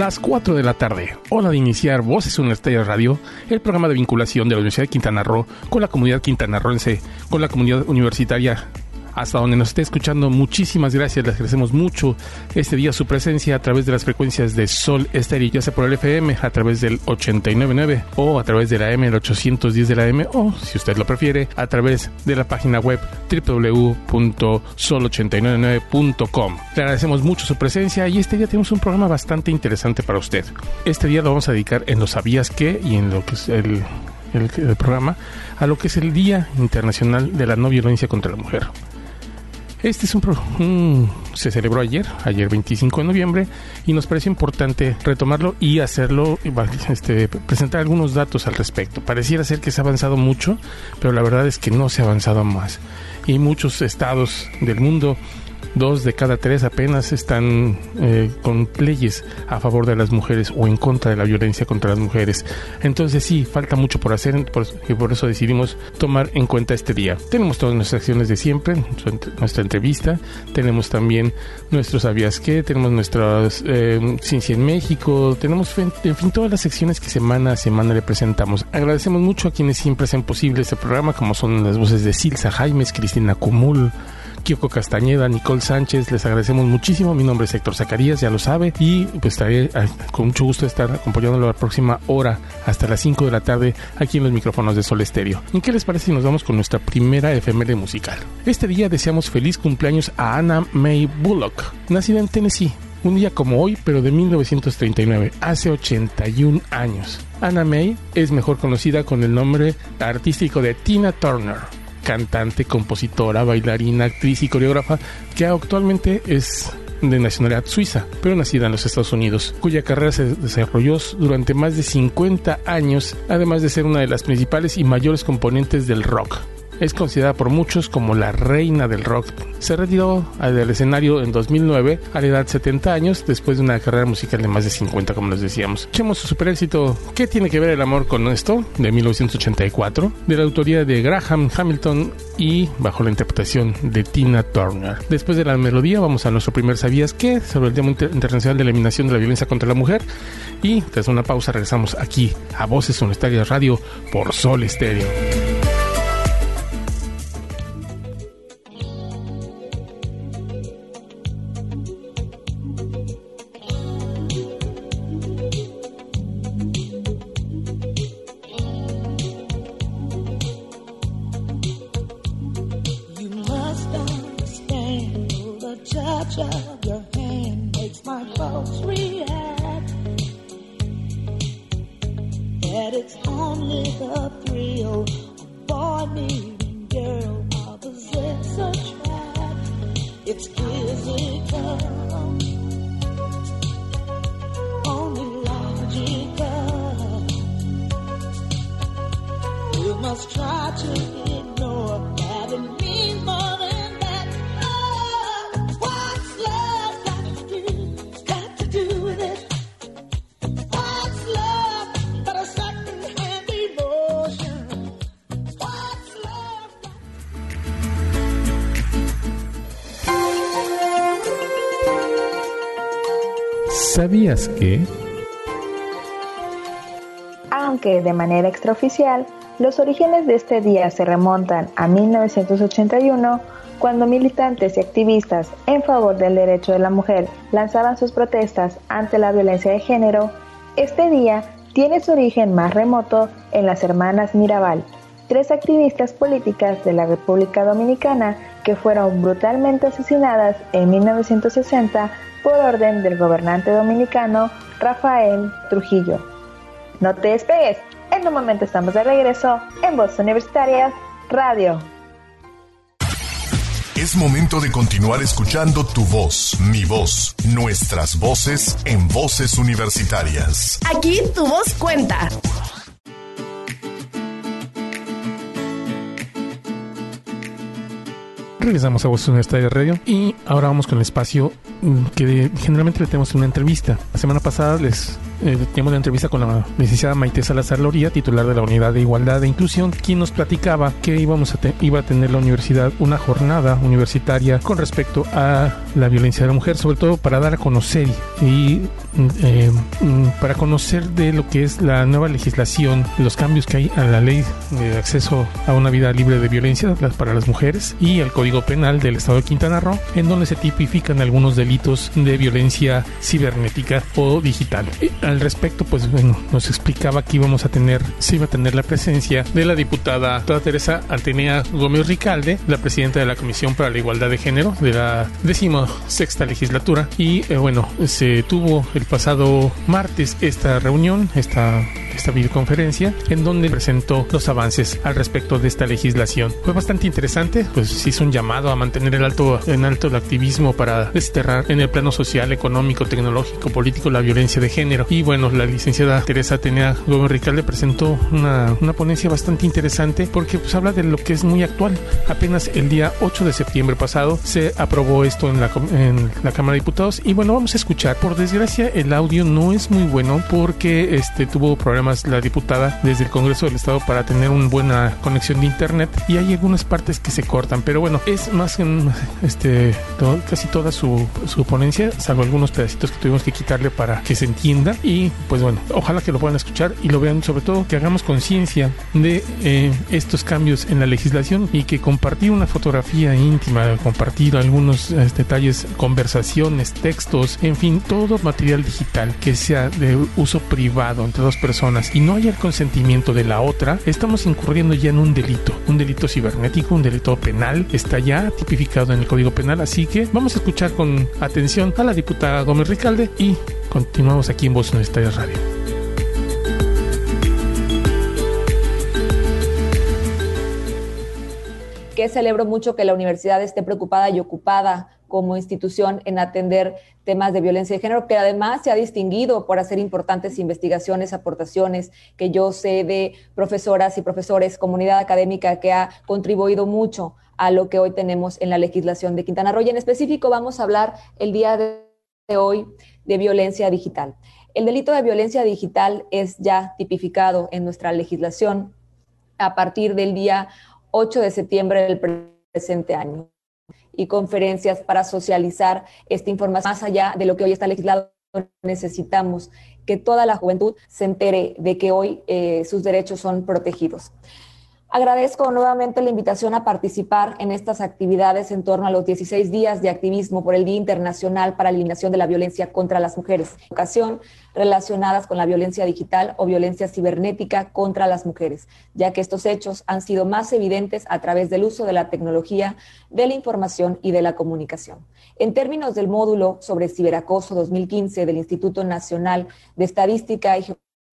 Las 4 de la tarde, hora de iniciar Voces Universitarias Radio, el programa de vinculación de la Universidad de Quintana Roo con la comunidad quintanarroense, con la comunidad universitaria hasta donde nos esté escuchando, muchísimas gracias, les agradecemos mucho este día su presencia a través de las frecuencias de Sol Estéreo, ya sea por el FM, a través del 899 o a través de la M, el 810 de la M, o si usted lo prefiere, a través de la página web www.sol899.com. Le agradecemos mucho su presencia y este día tenemos un programa bastante interesante para usted. Este día lo vamos a dedicar en los sabías que y en lo que es el el, el, programa a lo que es el Día Internacional de la No Violencia contra la Mujer. Este es un, se celebró ayer, ayer 25 de noviembre, y nos parece importante retomarlo y hacerlo, este, presentar algunos datos al respecto. Pareciera ser que se ha avanzado mucho, pero la verdad es que no se ha avanzado más. Y muchos estados del mundo dos de cada tres apenas están eh, con leyes a favor de las mujeres o en contra de la violencia contra las mujeres. Entonces sí, falta mucho por hacer por, y por eso decidimos tomar en cuenta este día. Tenemos todas nuestras acciones de siempre, nuestra entrevista, tenemos también nuestros sabías qué, tenemos nuestra eh, Ciencia en México, tenemos en fin todas las secciones que semana a semana le presentamos. Agradecemos mucho a quienes siempre hacen posible este programa, como son las voces de Silsa Jaimes, Cristina Cumul, Kiko Castañeda, Nicole Sánchez, les agradecemos muchísimo. Mi nombre es Héctor Zacarías, ya lo sabe, y pues estaré con mucho gusto estar acompañándolo la próxima hora hasta las 5 de la tarde aquí en los micrófonos de Sol Estéreo. ¿En qué les parece si nos vamos con nuestra primera efeméride musical? Este día deseamos feliz cumpleaños a Anna May Bullock, nacida en Tennessee. Un día como hoy, pero de 1939, hace 81 años. Anna May es mejor conocida con el nombre artístico de Tina Turner cantante, compositora, bailarina, actriz y coreógrafa que actualmente es de nacionalidad suiza, pero nacida en los Estados Unidos, cuya carrera se desarrolló durante más de 50 años, además de ser una de las principales y mayores componentes del rock. Es considerada por muchos como la reina del rock. Se retiró del escenario en 2009 a la edad de 70 años después de una carrera musical de más de 50, como les decíamos. Echemos su super éxito ¿Qué tiene que ver el amor con esto? de 1984, de la autoría de Graham Hamilton y bajo la interpretación de Tina Turner. Después de la melodía vamos a nuestro primer ¿Sabías qué? sobre el Día Internacional de Eliminación de la Violencia contra la Mujer y tras una pausa regresamos aquí a Voces Universitarias Radio por Sol Estéreo. ¿Sabías que? Aunque de manera extraoficial, los orígenes de este día se remontan a 1981, cuando militantes y activistas en favor del derecho de la mujer lanzaban sus protestas ante la violencia de género, este día tiene su origen más remoto en las hermanas Mirabal, tres activistas políticas de la República Dominicana que fueron brutalmente asesinadas en 1960 por orden del gobernante dominicano Rafael Trujillo. No te despegues, en un momento estamos de regreso en Voz Universitarias Radio. Es momento de continuar escuchando tu voz, mi voz, nuestras voces en voces universitarias. Aquí tu voz cuenta. Regresamos a Voz Universitaria Radio y ahora vamos con el espacio mm, que generalmente le tenemos una entrevista. La semana pasada les eh, teníamos una entrevista con la licenciada Maite Salazar Loría, titular de la Unidad de Igualdad e Inclusión, quien nos platicaba que íbamos a iba a tener la universidad una jornada universitaria con respecto a la violencia de la mujer, sobre todo para dar a conocer y eh, mm, para conocer de lo que es la nueva legislación, los cambios que hay a la ley de acceso a una vida libre de violencia para las mujeres y el Código Penal del Estado de Quintana Roo, en donde se tipifican algunos delitos de violencia cibernética o digital. Al respecto, pues bueno, nos explicaba que íbamos a tener, se iba a tener la presencia de la diputada Teresa Artenea Gómez Ricalde, la presidenta de la Comisión para la Igualdad de Género de la decimosexta legislatura y eh, bueno, se tuvo el pasado martes esta reunión, esta, esta videoconferencia, en donde presentó los avances al respecto de esta legislación. Fue bastante interesante, pues hizo un llamado a mantener el alto, en alto el activismo para desterrar en el plano social, económico, tecnológico, político la violencia de género. Y bueno, la licenciada Teresa Atenea Gómez Ricalde presentó una, una ponencia bastante interesante porque pues habla de lo que es muy actual. Apenas el día 8 de septiembre pasado se aprobó esto en la, en la Cámara de Diputados y bueno, vamos a escuchar. Por desgracia, el audio no es muy bueno porque este, tuvo problemas la diputada desde el Congreso del Estado para tener una buena conexión de internet y hay algunas partes que se cortan, pero bueno, es más en este, casi toda su, su ponencia, salvo algunos pedacitos que tuvimos que quitarle para que se entienda y pues bueno, ojalá que lo puedan escuchar y lo vean, sobre todo que hagamos conciencia de eh, estos cambios en la legislación y que compartir una fotografía íntima, compartir algunos eh, detalles, conversaciones, textos, en fin, todo material digital que sea de uso privado entre dos personas y no haya el consentimiento de la otra, estamos incurriendo ya en un delito, un delito cibernético, un delito penal, está ya tipificado en el Código Penal, así que vamos a escuchar con atención a la diputada Gómez Ricalde y continuamos aquí en Voz Universitaria Radio. que celebro mucho que la universidad esté preocupada y ocupada como institución en atender temas de violencia de género, que además se ha distinguido por hacer importantes investigaciones, aportaciones, que yo sé de profesoras y profesores, comunidad académica que ha contribuido mucho a lo que hoy tenemos en la legislación de Quintana Roo. Y en específico vamos a hablar el día de hoy de violencia digital. El delito de violencia digital es ya tipificado en nuestra legislación a partir del día 8 de septiembre del presente año y conferencias para socializar esta información más allá de lo que hoy está legislado. Necesitamos que toda la juventud se entere de que hoy eh, sus derechos son protegidos. Agradezco nuevamente la invitación a participar en estas actividades en torno a los 16 días de activismo por el Día Internacional para la Eliminación de la Violencia contra las Mujeres, ocasión relacionadas con la violencia digital o violencia cibernética contra las mujeres, ya que estos hechos han sido más evidentes a través del uso de la tecnología, de la información y de la comunicación. En términos del módulo sobre ciberacoso 2015 del Instituto Nacional de Estadística y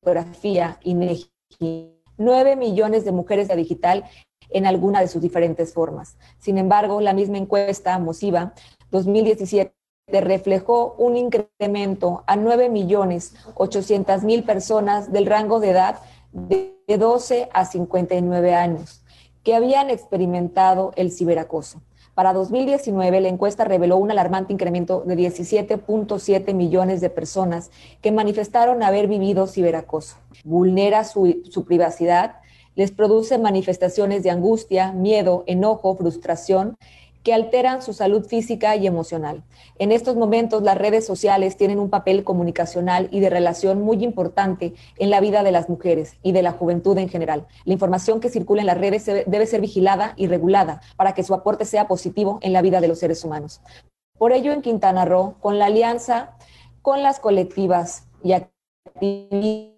Geografía, INEGI, 9 millones de mujeres de digital en alguna de sus diferentes formas. Sin embargo, la misma encuesta MOSIVA 2017 reflejó un incremento a 9 millones 800 mil personas del rango de edad de 12 a 59 años que habían experimentado el ciberacoso. Para 2019, la encuesta reveló un alarmante incremento de 17.7 millones de personas que manifestaron haber vivido ciberacoso. Vulnera su, su privacidad, les produce manifestaciones de angustia, miedo, enojo, frustración que alteran su salud física y emocional. En estos momentos las redes sociales tienen un papel comunicacional y de relación muy importante en la vida de las mujeres y de la juventud en general. La información que circula en las redes debe ser vigilada y regulada para que su aporte sea positivo en la vida de los seres humanos. Por ello, en Quintana Roo, con la alianza con las colectivas y activistas,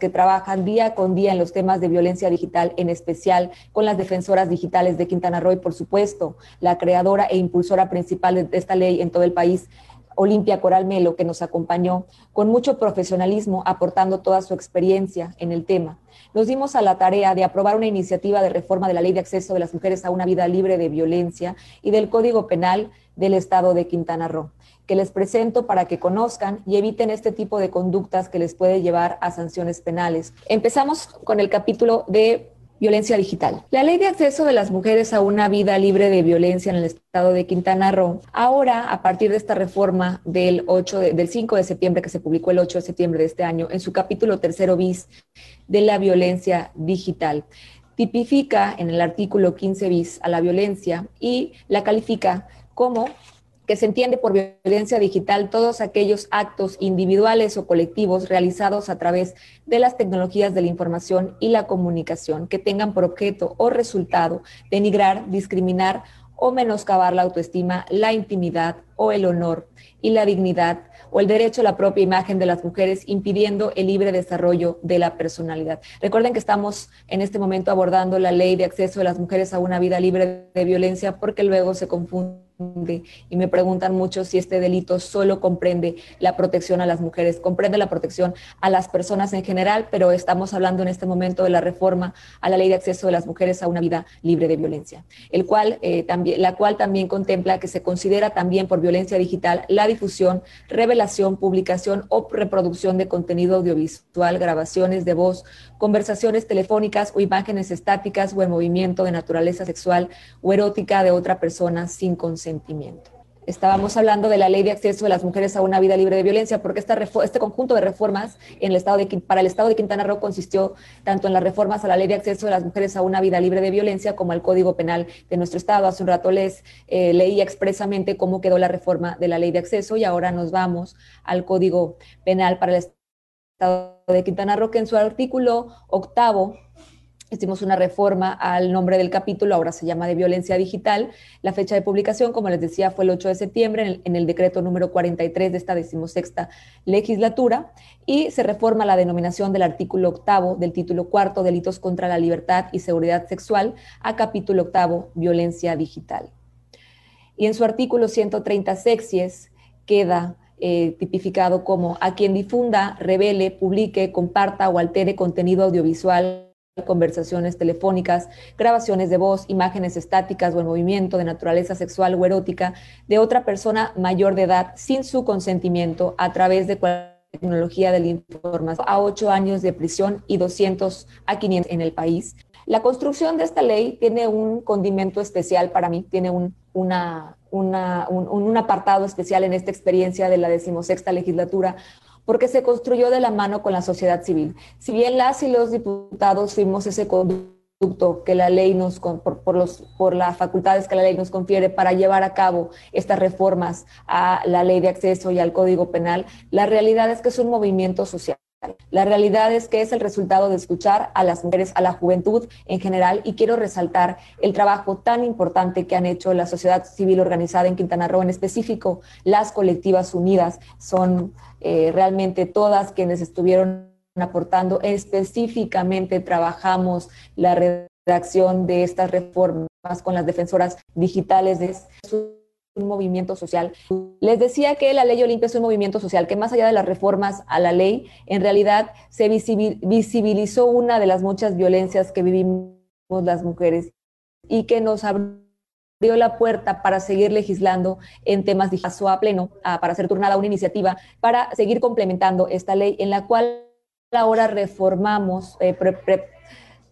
que trabajan día con día en los temas de violencia digital, en especial con las defensoras digitales de Quintana Roo y, por supuesto, la creadora e impulsora principal de esta ley en todo el país, Olimpia Coral Melo, que nos acompañó con mucho profesionalismo, aportando toda su experiencia en el tema. Nos dimos a la tarea de aprobar una iniciativa de reforma de la Ley de Acceso de las Mujeres a una Vida Libre de Violencia y del Código Penal del Estado de Quintana Roo que les presento para que conozcan y eviten este tipo de conductas que les puede llevar a sanciones penales. Empezamos con el capítulo de Violencia digital. La ley de acceso de las mujeres a una vida libre de violencia en el estado de Quintana Roo, ahora a partir de esta reforma del 8 del 5 de septiembre que se publicó el 8 de septiembre de este año en su capítulo tercero bis de la violencia digital, tipifica en el artículo 15 bis a la violencia y la califica como que se entiende por violencia digital todos aquellos actos individuales o colectivos realizados a través de las tecnologías de la información y la comunicación que tengan por objeto o resultado denigrar, discriminar o menoscabar la autoestima, la intimidad o el honor y la dignidad o el derecho a la propia imagen de las mujeres, impidiendo el libre desarrollo de la personalidad. Recuerden que estamos en este momento abordando la ley de acceso de las mujeres a una vida libre de violencia porque luego se confunde y me preguntan mucho si este delito solo comprende la protección a las mujeres, comprende la protección a las personas en general, pero estamos hablando en este momento de la reforma a la ley de acceso de las mujeres a una vida libre de violencia, el cual, eh, también, la cual también contempla que se considera también por violencia digital la difusión, revelación, publicación o reproducción de contenido audiovisual, grabaciones de voz, conversaciones telefónicas o imágenes estáticas o en movimiento de naturaleza sexual o erótica de otra persona sin consentimiento sentimiento. Estábamos hablando de la ley de acceso de las mujeres a una vida libre de violencia, porque esta este conjunto de reformas en el estado de, para el estado de Quintana Roo consistió tanto en las reformas a la ley de acceso de las mujeres a una vida libre de violencia como al Código Penal de nuestro estado. Hace un rato les eh, leía expresamente cómo quedó la reforma de la ley de acceso y ahora nos vamos al Código Penal para el estado de Quintana Roo, que en su artículo octavo Hicimos una reforma al nombre del capítulo, ahora se llama de violencia digital. La fecha de publicación, como les decía, fue el 8 de septiembre en el, decreto número 43 de esta decimosexta legislatura y se reforma la denominación del artículo octavo del título cuarto, delitos contra la libertad y seguridad sexual, a capítulo octavo, violencia digital. Y en su artículo 130 sexies queda eh, tipificado como a quien difunda, revele, publique, comparta o altere contenido audiovisual conversaciones telefónicas, grabaciones de voz, imágenes estáticas o en movimiento de naturaleza sexual o erótica de otra persona mayor de edad sin su consentimiento a través de cualquier tecnología de la información a ocho años de prisión y 200 a 500 en el país. La construcción de esta ley tiene un condimento especial para mí, tiene un, un, un apartado especial en esta experiencia de la decimosexta legislatura, porque se construyó de la mano con la sociedad civil. Si bien las y los diputados fuimos ese conducto que la ley nos, por, los, por las facultades que la ley nos confiere para llevar a cabo estas reformas a la ley de acceso y al código penal, la realidad es que es un movimiento social. La realidad es que es el resultado de escuchar a las mujeres, a la juventud en general, y quiero resaltar el trabajo tan importante que han hecho la sociedad civil organizada en Quintana Roo, en específico las colectivas unidas, son eh, realmente todas quienes estuvieron aportando. Específicamente trabajamos la redacción de estas reformas con las defensoras digitales de un movimiento social. Les decía que la ley Olimpia es un movimiento social, que más allá de las reformas a la ley, en realidad se visibilizó una de las muchas violencias que vivimos las mujeres y que nos abrió la puerta para seguir legislando en temas de paso a pleno, para ser turnada una iniciativa para seguir complementando esta ley en la cual ahora reformamos, eh,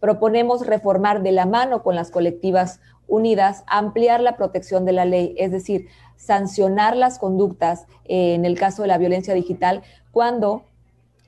proponemos reformar de la mano con las colectivas unidas, ampliar la protección de la ley, es decir, sancionar las conductas eh, en el caso de la violencia digital cuando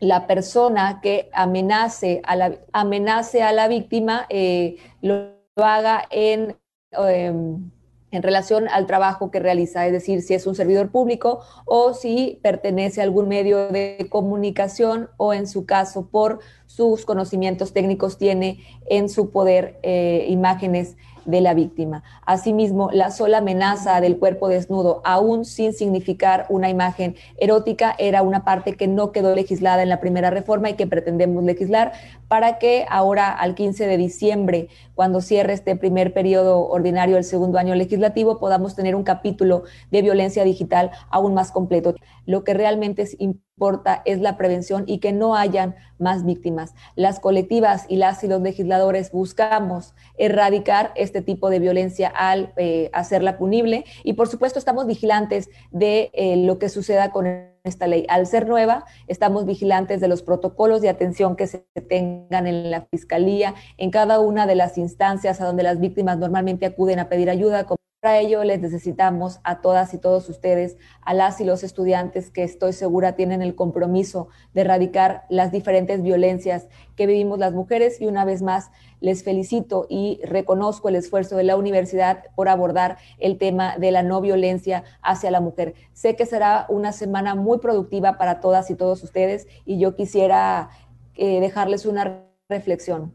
la persona que amenace a la, amenace a la víctima eh, lo, haga en, em, en relación al trabajo que realiza, es decir, si es un servidor público o si pertenece a algún medio de comunicación o en su caso por sus conocimientos técnicos tiene en su poder eh, imágenes de la víctima. Asimismo, la sola amenaza del cuerpo desnudo, aún sin significar una imagen erótica, era una parte que no quedó legislada en la primera reforma y que pretendemos legislar para que ahora al 15 de diciembre, cuando cierre este primer periodo ordinario del segundo año legislativo, podamos tener un capítulo de violencia digital aún más completo. Lo que realmente importa es la prevención y que no hayan más víctimas. Las colectivas y las y los legisladores buscamos erradicar este tipo de violencia al eh, hacerla punible y por supuesto estamos vigilantes de eh, lo que suceda con esta ley. Al ser nueva, estamos vigilantes de los protocolos de atención que se tengan en la fiscalía, en cada una de las instancias a donde las víctimas normalmente acuden a pedir ayuda, para ello les necesitamos a todas y todos ustedes, a las y los estudiantes que estoy segura tienen el compromiso de erradicar las diferentes violencias que vivimos las mujeres y una vez más les felicito y reconozco el esfuerzo de la universidad por abordar el tema de la no violencia hacia la mujer. Sé que será una semana muy productiva para todas y todos ustedes y yo quisiera eh, dejarles una reflexión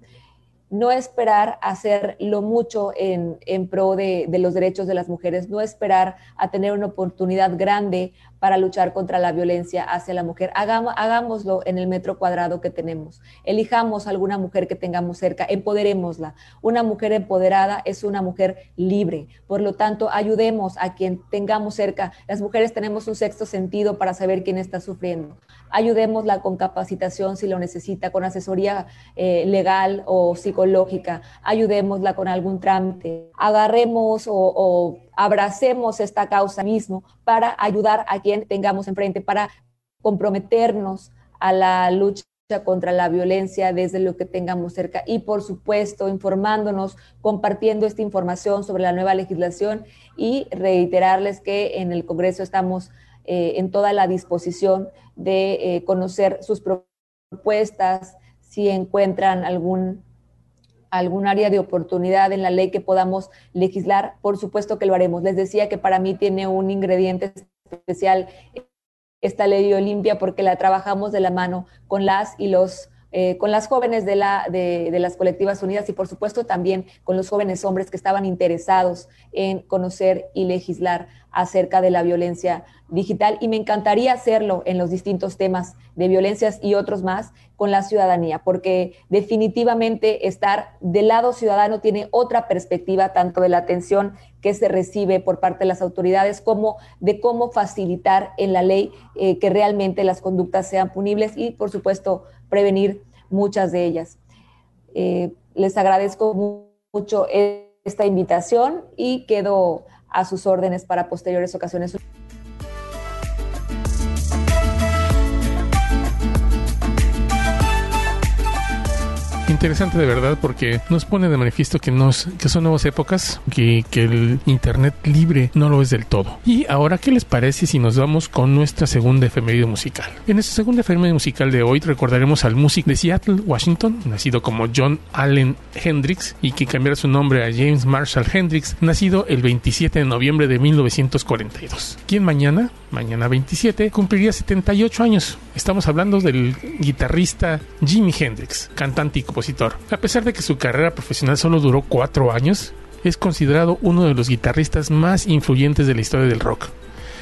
no esperar hacer lo mucho en, pro de, de, los derechos de las mujeres, no esperar a tener una oportunidad grande para luchar contra la violencia hacia la mujer. hagámoslo en el metro cuadrado que tenemos. Elijamos alguna mujer que tengamos cerca, empoderémosla. Una mujer empoderada es una mujer libre. Por lo tanto, ayudemos a quien tengamos cerca. Las mujeres tenemos un sexto sentido para saber quién está sufriendo. Ayudémosla con capacitación si lo necesita, con asesoría eh, legal o psicológica. Ayudémosla con algún trámite. Agarremos o abracemos esta causa mismo para ayudar a quien tengamos enfrente, para comprometernos a la lucha contra la violencia desde lo que tengamos cerca. Y por supuesto informándonos, compartiendo esta información sobre la nueva legislación y reiterarles que en el Congreso estamos eh, en toda la disposición de eh, conocer sus propuestas, si encuentran algún algún área de oportunidad en la ley que podamos legislar, por supuesto que lo haremos. Les decía que para mí tiene un ingrediente especial esta ley Olimpia porque la trabajamos de la mano con las y los eh, con las jóvenes de, la, de, de, las colectivas unidas y por supuesto también con los jóvenes hombres que estaban interesados en conocer y legislar acerca de la violencia digital. Y me encantaría hacerlo en los distintos temas de violencias y otros más con la ciudadanía, porque definitivamente estar del lado ciudadano tiene otra perspectiva tanto de la atención que se recibe por parte de las autoridades como de cómo facilitar en la ley eh, que realmente las conductas sean punibles y por supuesto prevenir muchas de ellas. Eh, les agradezco mucho esta invitación y quedo a sus órdenes para posteriores ocasiones. Interesante de verdad porque nos pone de manifiesto que, nos, que son nuevas épocas, que, que el Internet libre no lo es del todo. Y ahora, ¿qué les parece si nos vamos con nuestra segunda efeméride musical? En esta segunda efeméride musical de hoy recordaremos al músico de Seattle, Washington, nacido como John Allen Hendrix y que cambiara su nombre a James Marshall Hendrix, nacido el 27 de noviembre de 1942. Quien mañana, mañana 27, cumpliría 78 años. Estamos hablando del guitarrista Jimi Hendrix, cantante y compositor a pesar de que su carrera profesional solo duró cuatro años, es considerado uno de los guitarristas más influyentes de la historia del rock.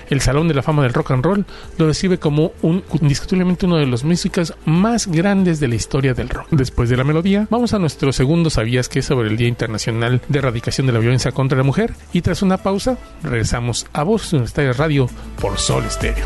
El Salón de la Fama del Rock and Roll lo describe como un, indiscutiblemente uno de los músicos más grandes de la historia del rock. Después de la melodía, vamos a nuestro segundo Sabías que es sobre el Día Internacional de Erradicación de la Violencia contra la Mujer. Y tras una pausa, regresamos a Voz Universitaria Radio por Sol Estéreo.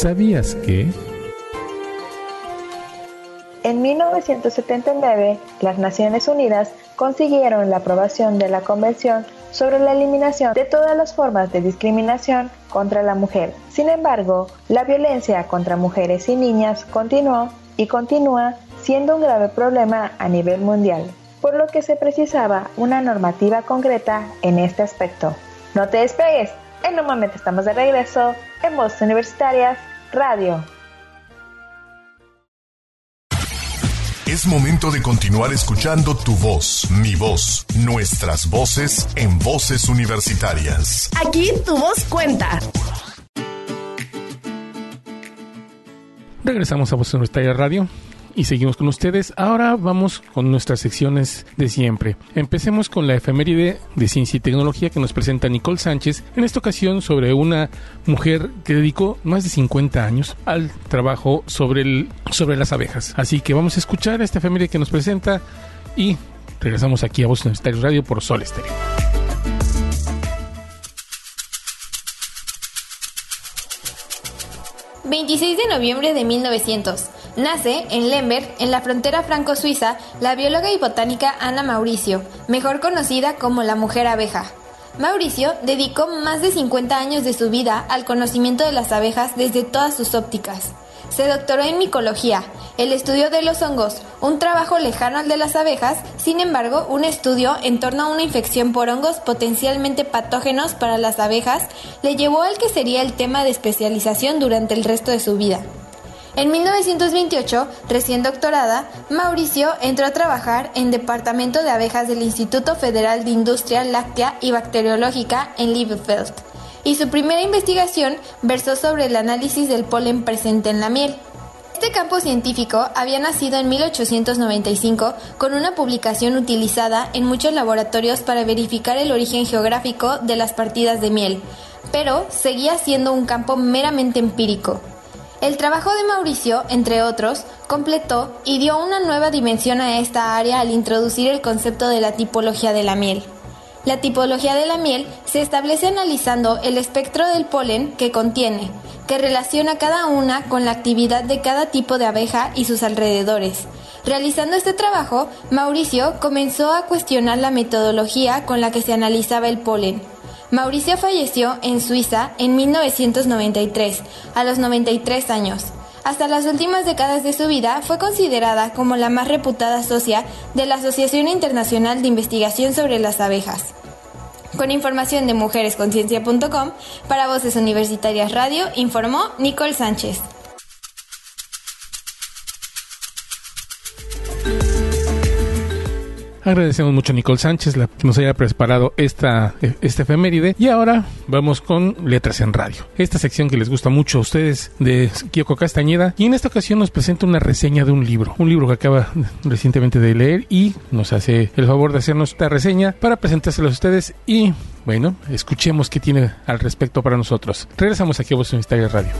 ¿Sabías que? En 1979, las Naciones Unidas consiguieron la aprobación de la Convención sobre la eliminación de todas las formas de discriminación contra la mujer. Sin embargo, la violencia contra mujeres y niñas continuó y continúa siendo un grave problema a nivel mundial, por lo que se precisaba una normativa concreta en este aspecto. No te despegues, en un momento estamos de regreso en Voces Universitarias Radio. Es momento de continuar escuchando tu voz, mi voz, nuestras voces en voces universitarias. Aquí tu voz cuenta. Regresamos a Voces Universitarias Radio y seguimos con ustedes. Ahora vamos con nuestras secciones de siempre. Empecemos con la efeméride de ciencia y tecnología que nos presenta Nicole Sánchez, en esta ocasión sobre una mujer que dedicó más de 50 años al trabajo sobre, el, sobre las abejas. Así que vamos a escuchar esta efeméride que nos presenta y regresamos aquí a Voz Universitaria Radio por Sol Estéreo. 26 de noviembre de 1900. Nace en Lemberg, en la frontera franco-suiza, la bióloga y botánica Ana Mauricio, mejor conocida como la mujer abeja. Mauricio dedicó más de 50 años de su vida al conocimiento de las abejas desde todas sus ópticas. Se doctoró en micología, el estudio de los hongos, un trabajo lejano al de las abejas, sin embargo, un estudio en torno a una infección por hongos potencialmente patógenos para las abejas le llevó al que sería el tema de especialización durante el resto de su vida. En 1928, recién doctorada, Mauricio entró a trabajar en Departamento de Abejas del Instituto Federal de Industria Láctea y Bacteriológica en Liebefeld, y su primera investigación versó sobre el análisis del polen presente en la miel. Este campo científico había nacido en 1895 con una publicación utilizada en muchos laboratorios para verificar el origen geográfico de las partidas de miel, pero seguía siendo un campo meramente empírico. El trabajo de Mauricio, entre otros, completó y dio una nueva dimensión a esta área al introducir el concepto de la tipología de la miel. La tipología de la miel se establece analizando el espectro del polen que contiene, que relaciona cada una con la actividad de cada tipo de abeja y sus alrededores. Realizando este trabajo, Mauricio comenzó a cuestionar la metodología con la que se analizaba el polen Mauricio falleció en Suiza en 1993, a los 93 años. Hasta las últimas décadas de su vida fue considerada como la más reputada socia de la Asociación Internacional de Investigación sobre las Abejas. Con información de mujeresconciencia.com, para Voces Universitarias Radio, informó Nicole Sánchez. Agradecemos mucho a Nicole Sánchez que nos haya preparado esta, esta efeméride. Y ahora vamos con Letras en Radio. Esta sección que les gusta mucho a ustedes de Kyoko Castañeda. Y en esta ocasión nos presenta una reseña de un libro. Un libro que acaba recientemente de leer y nos hace el favor de hacernos esta reseña para presentárselo a ustedes. Y bueno, escuchemos qué tiene al respecto para nosotros. Regresamos aquí a Voz Universitaria Radio.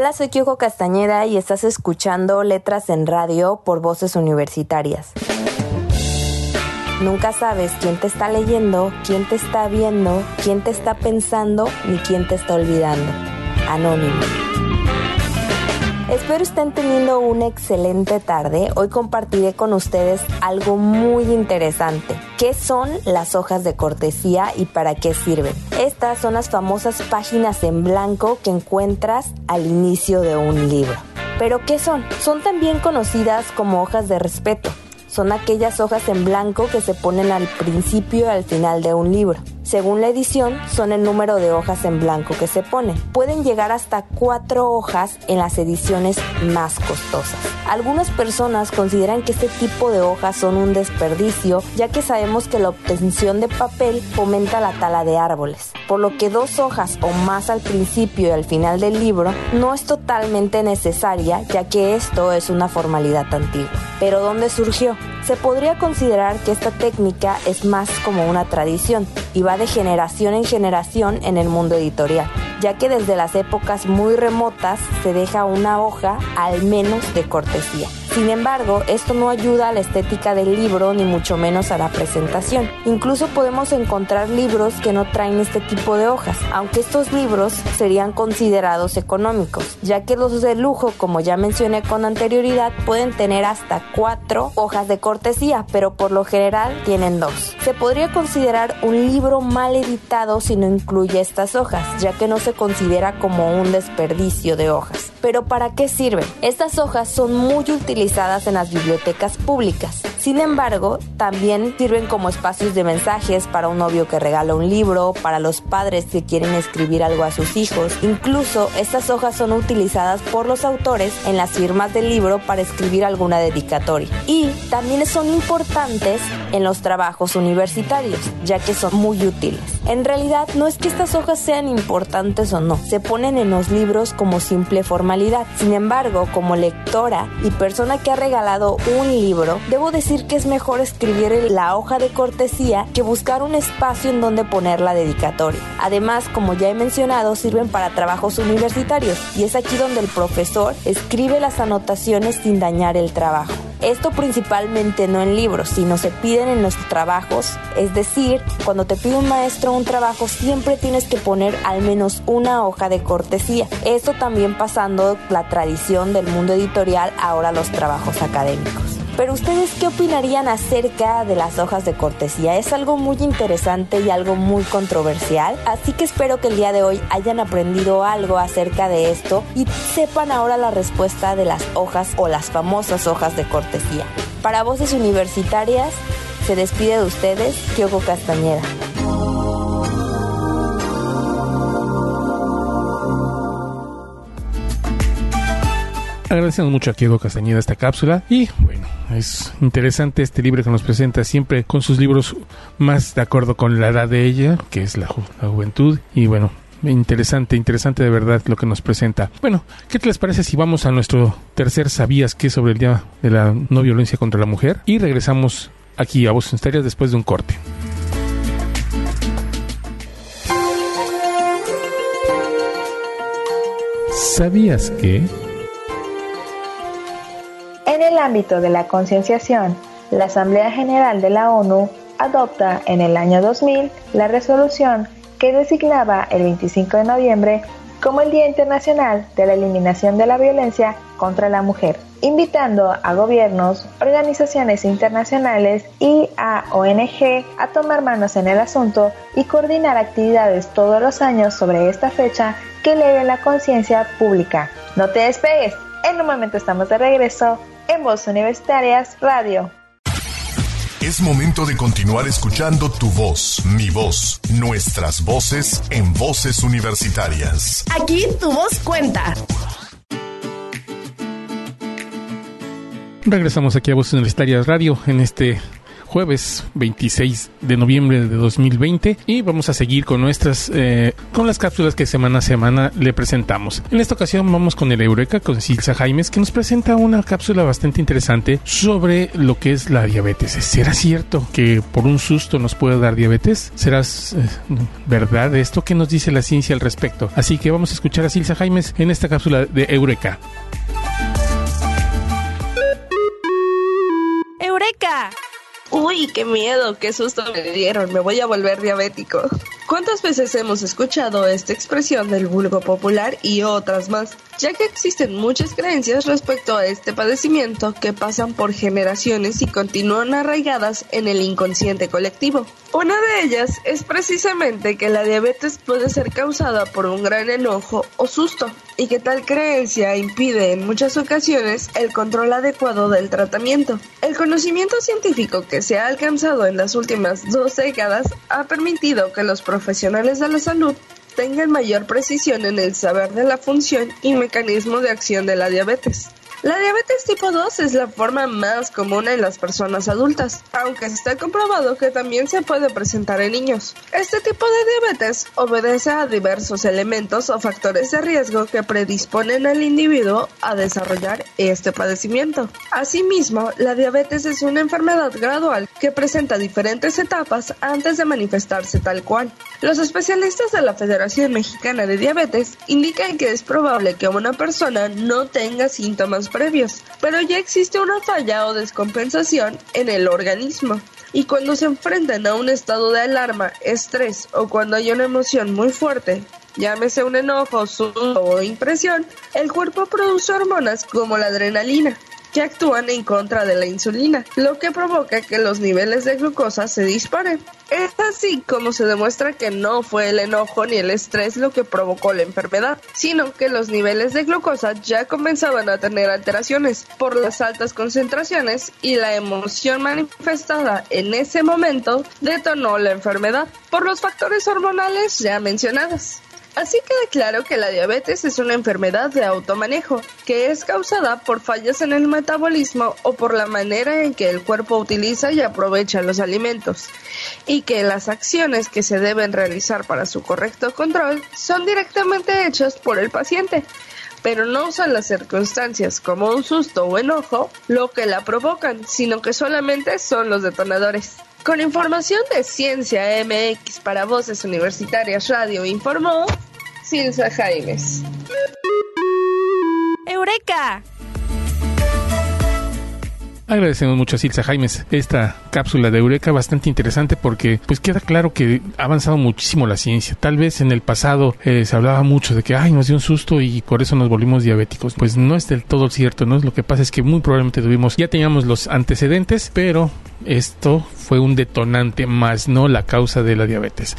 Hola, soy Kyoko Castañeda y estás escuchando Letras en Radio por Voces Universitarias. Nunca sabes quién te está leyendo, quién te está viendo, quién te está pensando ni quién te está olvidando. Anónimo. Espero estén teniendo una excelente tarde. Hoy compartiré con ustedes algo muy interesante. ¿Qué son las hojas de cortesía y para qué sirven? Estas son las famosas páginas en blanco que encuentras al inicio de un libro. ¿Pero qué son? Son también conocidas como hojas de respeto. Son aquellas hojas en blanco que se ponen al principio y al final de un libro. Según la edición, son el número de hojas en blanco que se ponen. Pueden llegar hasta cuatro hojas en las ediciones más costosas. Algunas personas consideran que este tipo de hojas son un desperdicio, ya que sabemos que la obtención de papel fomenta la tala de árboles, por lo que dos hojas o más al principio y al final del libro no es totalmente necesaria, ya que esto es una formalidad antigua. Pero ¿dónde surgió? Se podría considerar que esta técnica es más como una tradición y va de generación en generación en el mundo editorial, ya que desde las épocas muy remotas se deja una hoja al menos de cortesía. Sin embargo, esto no ayuda a la estética del libro ni mucho menos a la presentación. Incluso podemos encontrar libros que no traen este tipo de hojas, aunque estos libros serían considerados económicos, ya que los de lujo, como ya mencioné con anterioridad, pueden tener hasta cuatro hojas de cortesía, pero por lo general tienen dos. Se podría considerar un libro mal editado si no incluye estas hojas, ya que no se considera como un desperdicio de hojas. Pero ¿para qué sirven? Estas hojas son muy utilizadas en las bibliotecas públicas. Sin embargo, también sirven como espacios de mensajes para un novio que regala un libro, para los padres que quieren escribir algo a sus hijos. Incluso estas hojas son utilizadas por los autores en las firmas del libro para escribir alguna dedicatoria. Y también son importantes en los trabajos universitarios, ya que son muy útiles. En realidad no es que estas hojas sean importantes o no, se ponen en los libros como simple Sin embargo, como lectora y persona que ha regalado un libro, debo decir que es mejor escribir la hoja de cortesía que buscar un espacio en donde poner la dedicatoria. Además, como ya he mencionado, sirven para trabajos universitarios y es aquí donde el profesor escribe las anotaciones sin dañar el trabajo. Esto principalmente no en libros, sino se piden en los trabajos. Es decir, cuando te pide un maestro un trabajo, siempre tienes que poner al menos una hoja de cortesía. Esto también pasando la tradición del mundo editorial ahora los trabajos académicos. Pero ustedes qué opinarían acerca de las hojas de cortesía? Es algo muy interesante y algo muy controversial, así que espero que el día de hoy hayan aprendido algo acerca de esto y sepan ahora la respuesta de las hojas o las famosas hojas de cortesía. Para voces universitarias, se despide de ustedes Kyoko Castañeda. Agradecemos mucho a Diego Castañeda esta cápsula y bueno, es interesante este libro que nos presenta siempre con sus libros más de acuerdo con la edad de ella, que es la, juventud y bueno, interesante, interesante de verdad lo que nos presenta. Bueno, ¿qué te les parece si vamos a nuestro tercer sabías que sobre el Día de la No Violencia contra la Mujer? Y regresamos aquí a Voces Misterias después de un corte. ¿Sabías que... En el ámbito de la concienciación, la Asamblea General de la ONU adopta en el año 2000 la resolución que designaba el 25 de noviembre como el Día Internacional de la Eliminación de la Violencia contra la Mujer, invitando a gobiernos, organizaciones internacionales y a ONG a tomar manos en el asunto y coordinar actividades todos los años sobre esta fecha que eleve la conciencia pública. No te despegues, en un momento estamos de regreso en Voz Universitarias Radio. Es momento de continuar escuchando tu voz, mi voz, nuestras voces en voces universitarias. Aquí tu voz cuenta. Regresamos aquí a Voces Universitarias Radio en este jueves 26 de noviembre de 2020 y vamos a seguir con nuestras eh, con las cápsulas que semana a semana le presentamos. En esta ocasión vamos con el Eureka con Silsa Jaimes que nos presenta una cápsula bastante interesante sobre lo que es la diabetes. ¿Será cierto que por un susto nos puede dar diabetes? ¿Será eh, verdad esto? ¿Qué nos dice la ciencia al respecto? Así que vamos a escuchar a Silsa Jaimes en esta cápsula de Eureka. ¡Eureka! Uy, qué miedo, qué susto me dieron, me voy a volver diabético. ¿Cuántas veces hemos escuchado esta expresión del vulgo popular y otras más? Ya que existen muchas creencias respecto a este padecimiento que pasan por generaciones y continúan arraigadas en el inconsciente colectivo. Una de ellas es precisamente que la diabetes puede ser causada por un gran enojo o susto, y que tal creencia impide en muchas ocasiones el control adecuado del tratamiento. El conocimiento científico que se ha alcanzado en las últimas dos décadas ha permitido que los profesionales de la salud tengan mayor precisión en el saber de la función y mecanismo de acción de la diabetes. La diabetes tipo 2 es la forma más común en las personas adultas, aunque está comprobado que también se puede presentar en niños. Este tipo de diabetes obedece a diversos elementos o factores de riesgo que predisponen al individuo a desarrollar este padecimiento. Asimismo, la diabetes es una enfermedad gradual que presenta diferentes etapas antes de manifestarse tal cual. Los especialistas de la Federación Mexicana de Diabetes indican que es probable que una persona no tenga síntomas previos, pero ya existe una falla o descompensación en el organismo. Y cuando se enfrentan a un estado de alarma, estrés o cuando hay una emoción muy fuerte, llámese un enojo, susto o impresión, el cuerpo produce hormonas como la adrenalina, que actúan en contra de la insulina, lo que provoca que los niveles de glucosa se disparen. Es así como se demuestra que no fue el enojo ni el estrés lo que provocó la enfermedad, sino que los niveles de glucosa ya comenzaban a tener alteraciones por las altas concentraciones y la emoción manifestada en ese momento detonó la enfermedad por los factores hormonales ya mencionados. Así queda claro que la diabetes es una enfermedad de automanejo, que es causada por fallas en el metabolismo o por la manera en que el cuerpo utiliza y aprovecha los alimentos, y que las acciones que se deben realizar para su correcto control son directamente hechas por el paciente pero no son las circunstancias como un susto o enojo lo que la provocan, sino que solamente son los detonadores. Con información de Ciencia MX para Voces Universitarias Radio informó Silsa Jaimes. ¡Eureka! Agradecemos mucho a Silsa Jaimes esta cápsula de Eureka bastante interesante porque pues queda claro que ha avanzado muchísimo la ciencia. Tal vez en el pasado eh, se hablaba mucho de que ay nos dio un susto y por eso nos volvimos diabéticos. Pues no es del todo cierto, ¿no? Lo que pasa es que muy probablemente tuvimos, ya teníamos los antecedentes, pero esto fue un detonante más no la causa de la diabetes.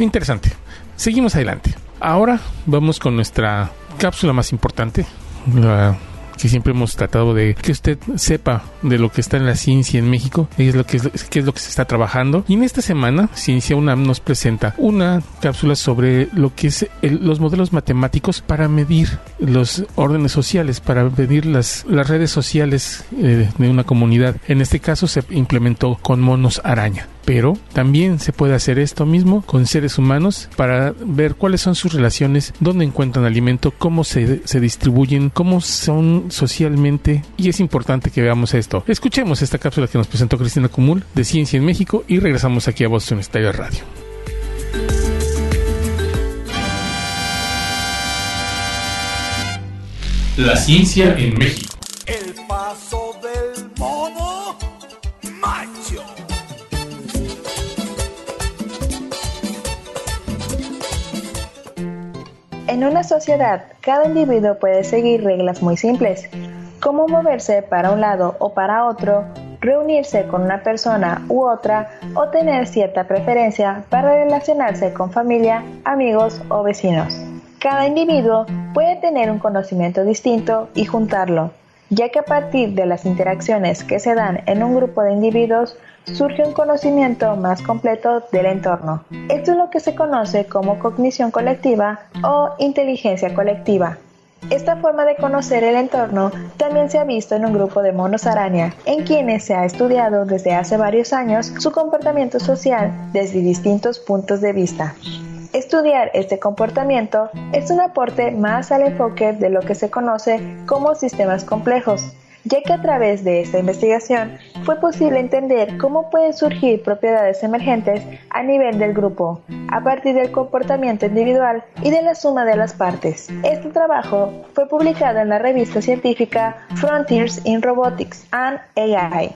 Interesante. Seguimos adelante. Ahora vamos con nuestra cápsula más importante, la que siempre hemos tratado de que usted sepa de lo que está en la ciencia en México, es lo que es, lo que se está trabajando. Y en esta semana, Ciencia UNAM nos presenta una cápsula sobre lo que es los modelos matemáticos para medir los órdenes sociales, para medir las, las redes sociales eh, de una comunidad. En este caso se implementó con monos araña pero también se puede hacer esto mismo con seres humanos para ver cuáles son sus relaciones, dónde encuentran alimento, cómo se, se distribuyen, cómo son socialmente y es importante que veamos esto. Escuchemos esta cápsula que nos presentó Cristina Cumul de Ciencia en México y regresamos aquí a Boston Estadio Radio. La ciencia en México. El paso del mono En una sociedad, cada individuo puede seguir reglas muy simples, como moverse para un lado o para otro, reunirse con una persona u otra o tener cierta preferencia para relacionarse con familia, amigos o vecinos. Cada individuo puede tener un conocimiento distinto y juntarlo, ya que a partir de las interacciones que se dan en un grupo de individuos surge un conocimiento más completo del entorno. Esto es lo que se conoce como cognición colectiva o inteligencia colectiva. Esta forma de conocer el entorno también se ha visto en un grupo de monos araña, en quienes se ha estudiado desde hace varios años su comportamiento social desde distintos puntos de vista. Estudiar este comportamiento es un aporte más al enfoque de lo que se conoce como sistemas complejos, ya que a través de esta investigación fue posible entender cómo pueden surgir propiedades emergentes a nivel del grupo, a partir del comportamiento individual y de la suma de las partes. Este trabajo fue publicado en la revista científica Frontiers in Robotics and AI.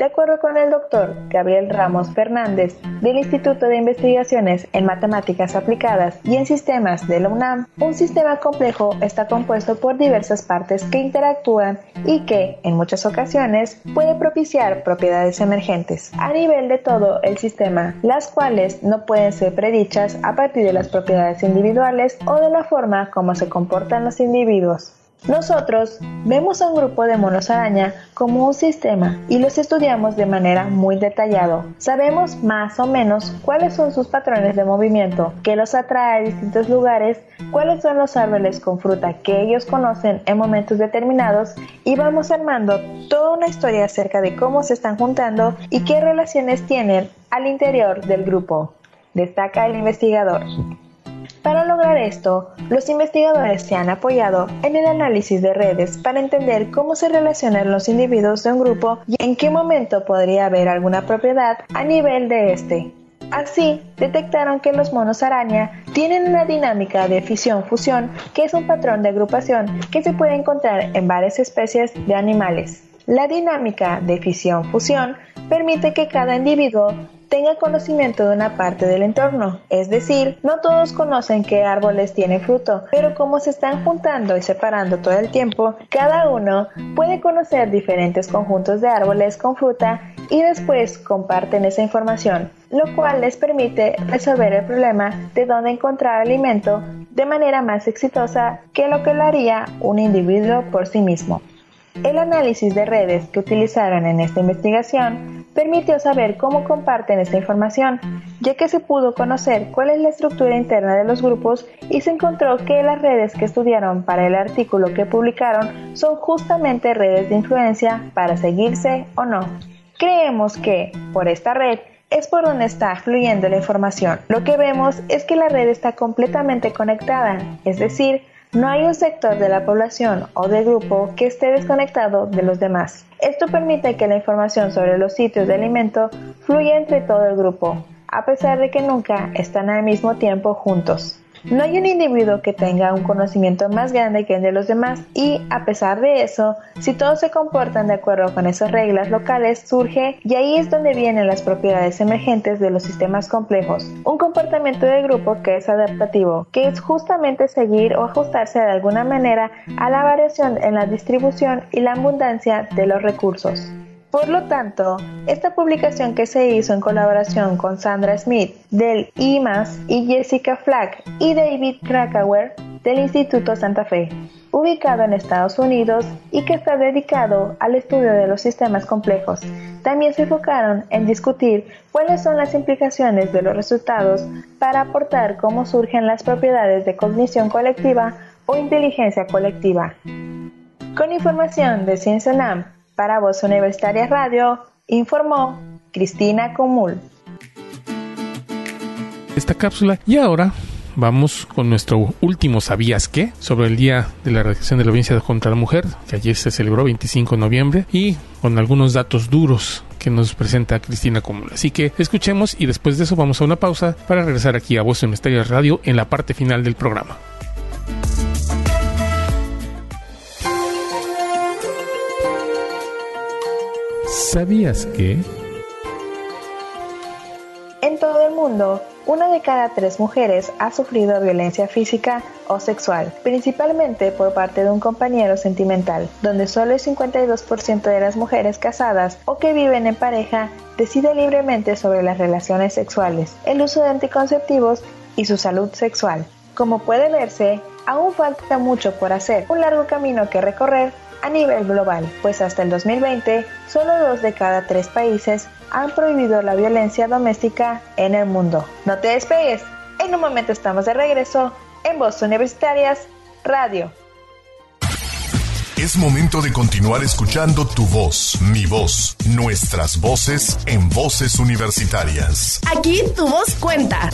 De acuerdo con el doctor Gabriel Ramos Fernández del Instituto de Investigaciones en Matemáticas Aplicadas y en Sistemas de la UNAM, un sistema complejo está compuesto por diversas partes que interactúan y que, en muchas ocasiones, puede propiciar propiedades emergentes a nivel de todo el sistema, las cuales no pueden ser predichas a partir de las propiedades individuales o de la forma como se comportan los individuos. Nosotros vemos a un grupo de monos araña como un sistema y los estudiamos de manera muy detallado. Sabemos más o menos cuáles son sus patrones de movimiento, qué los atrae a distintos lugares, cuáles son los árboles con fruta que ellos conocen en momentos determinados y vamos armando toda una historia acerca de cómo se están juntando y qué relaciones tienen al interior del grupo, destaca el investigador. Para lograr esto, los investigadores se han apoyado en el análisis de redes para entender cómo se relacionan los individuos de un grupo y en qué momento podría haber alguna propiedad a nivel de este. Así, detectaron que los monos araña tienen una dinámica de fisión-fusión que es un patrón de agrupación que se puede encontrar en varias especies de animales. La dinámica de fisión-fusión permite que cada individuo tenga conocimiento de una parte del entorno. Es decir, no todos conocen qué árboles tienen fruto, pero como se están juntando y separando todo el tiempo, cada uno puede conocer diferentes conjuntos de árboles con fruta y después comparten esa información, lo cual les permite resolver el problema de dónde encontrar alimento de manera más exitosa que lo que lo haría un individuo por sí mismo. El análisis de redes que utilizaron en esta investigación permitió saber cómo comparten esta información, ya que se pudo conocer cuál es la estructura interna de los grupos y se encontró que las redes que estudiaron para el artículo que publicaron son justamente redes de influencia para seguirse o no. Creemos que, por esta red, es por donde está fluyendo la información. Lo que vemos es que la red está completamente conectada, es decir, no hay un sector de la población o de grupo que esté desconectado de los demás. Esto permite que la información sobre los sitios de alimento fluya entre todo el grupo, a pesar de que nunca están al mismo tiempo juntos. No hay un individuo que tenga un conocimiento más grande que el de los demás y, a pesar de eso, si todos se comportan de acuerdo con esas reglas locales, surge y ahí es donde vienen las propiedades emergentes de los sistemas complejos. Un comportamiento de grupo que es adaptativo, que es justamente seguir o ajustarse de alguna manera a la variación en la distribución y la abundancia de los recursos. Por lo tanto, esta publicación que se hizo en colaboración con Sandra Smith del IMAS y Jessica Flack y David Krakauer del Instituto Santa Fe, ubicado en Estados Unidos y que está dedicado al estudio de los sistemas complejos. También se enfocaron en discutir cuáles son las implicaciones de los resultados para aportar cómo surgen las propiedades de cognición colectiva o inteligencia colectiva. Con información de Ciencia para Voz Universitaria Radio, informó Cristina Comul. Esta cápsula y ahora vamos con nuestro último ¿Sabías qué? sobre el Día de la Erradicación de la Violencia contra la Mujer, que ayer se celebró 25 de noviembre, y con algunos datos duros que nos presenta Cristina Común. Así que escuchemos y después de eso vamos a una pausa para regresar aquí a Voz Universitaria Radio en la parte final del programa. ¿Sabías que? En todo el mundo, una de cada tres mujeres ha sufrido violencia física o sexual, principalmente por parte de un compañero sentimental, donde solo el 52% de las mujeres casadas o que viven en pareja decide libremente sobre las relaciones sexuales, el uso de anticonceptivos y su salud sexual. Como puede verse, aún falta mucho por hacer, un largo camino que recorrer a nivel global, pues hasta el 2020 solo dos de cada tres países han prohibido la violencia doméstica en el mundo. No te despegues, en un momento estamos de regreso en Voz Universitarias Radio. Es momento de continuar escuchando tu voz, mi voz, nuestras voces en voces universitarias. Aquí tu voz cuenta.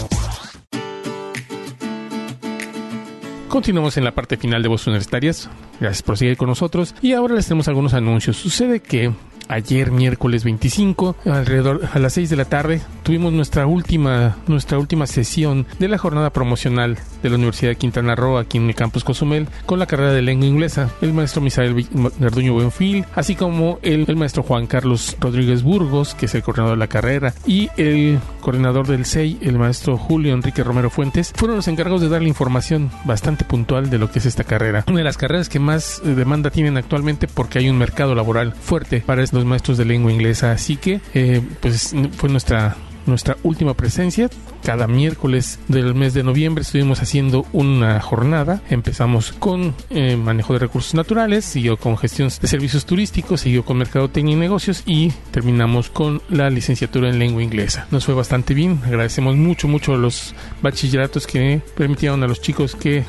Continuamos en la parte final de Voces Universitarias. Gracias por seguir con nosotros. Y ahora les tenemos algunos anuncios. Sucede que ayer miércoles 25 alrededor a las 6 de la tarde tuvimos nuestra última nuestra última sesión de la jornada promocional de la Universidad de Quintana Roo aquí en el campus Cozumel con la carrera de lengua inglesa. El maestro Misael Garduño Buenfil así como el, el, maestro Juan Carlos Rodríguez Burgos que es el coordinador de la carrera y el coordinador del CEI el maestro Julio Enrique Romero Fuentes fueron los encargados de dar la información bastante puntual de lo que es esta carrera. Una de las carreras que más eh, demanda tienen actualmente porque hay un mercado laboral fuerte para los maestros de lengua inglesa. Así que, eh, pues fue nuestra nuestra última presencia. Cada miércoles del mes de noviembre estuvimos haciendo una jornada. Empezamos con eh, manejo de recursos naturales, siguió con gestión de servicios turísticos, siguió con mercadotecnia y negocios y terminamos con la licenciatura en lengua inglesa. Nos fue bastante bien. Agradecemos mucho, mucho los bachilleratos que permitieron a los chicos que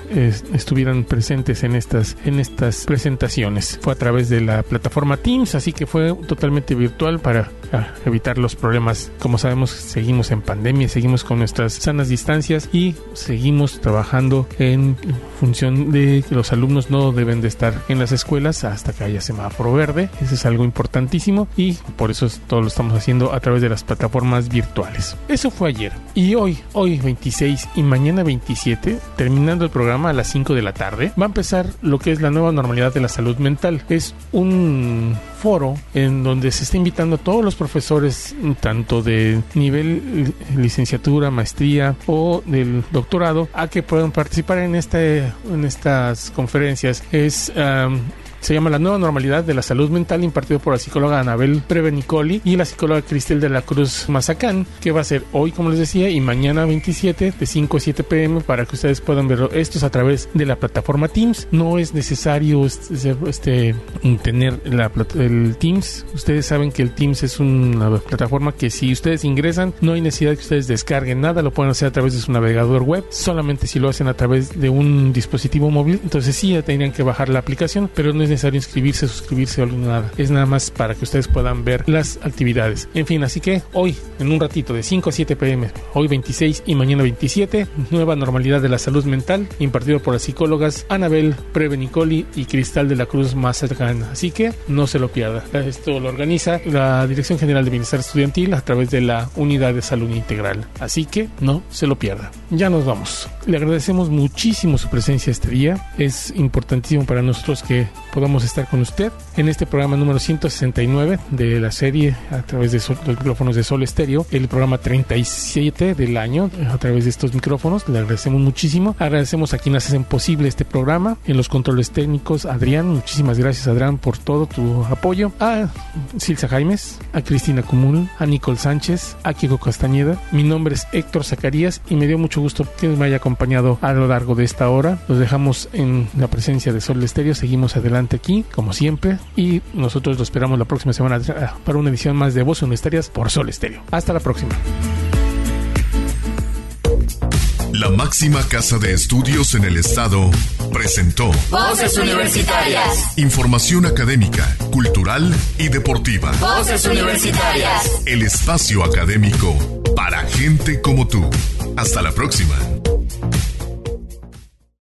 estuvieran presentes en estas, en estas presentaciones. Fue a través de la plataforma Teams, así que fue totalmente virtual para ah, evitar los problemas. Como sabemos, seguimos en pandemia, seguimos con nuestras sanas distancias y seguimos trabajando en función de que los alumnos no deben de estar en las escuelas hasta que haya semáforo verde. Eso es algo importantísimo y por eso todo lo estamos haciendo a través de las plataformas virtuales. Eso fue ayer. Y hoy, hoy 26 y mañana 27, terminando el programa a las 5 de la tarde, va a empezar lo que es la nueva normalidad de la salud mental. Es un foro en donde se está invitando a todos los profesores, tanto de nivel licenciatura, maestría o del doctorado, a que puedan participar en, este, en estas conferencias. Es se llama La nueva normalidad de la salud mental impartido por la psicóloga Anabel Prevenicoli y la psicóloga Cristel de la Cruz Mazacán, que va a ser hoy, como les decía, y mañana 27 de 5 a 7 pm para que ustedes puedan verlo. Esto es a través de la plataforma Teams. No es necesario este, este tener la, el Teams. Ustedes saben que el Teams es una plataforma que si ustedes ingresan, no hay necesidad que ustedes descarguen nada, lo pueden hacer a través de su navegador web. Solamente si lo hacen a través de un dispositivo móvil, entonces sí ya tendrían que bajar la aplicación, pero no es necesario inscribirse, suscribirse o nada. Es nada más para que ustedes puedan ver las actividades. En fin, así que hoy, en un ratito, de 5 a 7 pm, hoy 26 y mañana 27, nueva normalidad de la salud mental, impartido por las psicólogas Anabel Prevenicoli y Cristal de la Cruz Mazatlán. Así que no se lo pierda. Esto lo organiza la Dirección General de Bienestar Estudiantil a través de la Unidad de Salud Integral. Así que no se lo pierda. Ya nos vamos. Le agradecemos muchísimo su presencia este día. Es importantísimo para nosotros que podamos estar con usted en este programa número 169 de la serie a través de los micrófonos de Sol Estéreo, el programa 37 del año a través de estos micrófonos. Le agradecemos muchísimo. Agradecemos a quienes hacen posible este programa en los controles técnicos. Adrián, muchísimas gracias Adrián por todo tu apoyo. A Silsa Jaimes, a Cristina Común, a Nicole Sánchez, a Kiko Castañeda. Mi nombre es Héctor Zacarías y me dio mucho gusto que me haya acompañado a lo largo de esta hora. Los dejamos en la presencia de Sol Estéreo. Seguimos adelante aquí, como siempre, y nosotros lo esperamos la próxima semana para una edición más de Voces Universitarias por Sol Estéreo. Hasta la próxima. La máxima casa de estudios en el estado presentó Voces Universitarias. Información académica, cultural y deportiva. Voces Universitarias. El espacio académico para gente como tú. Hasta la próxima.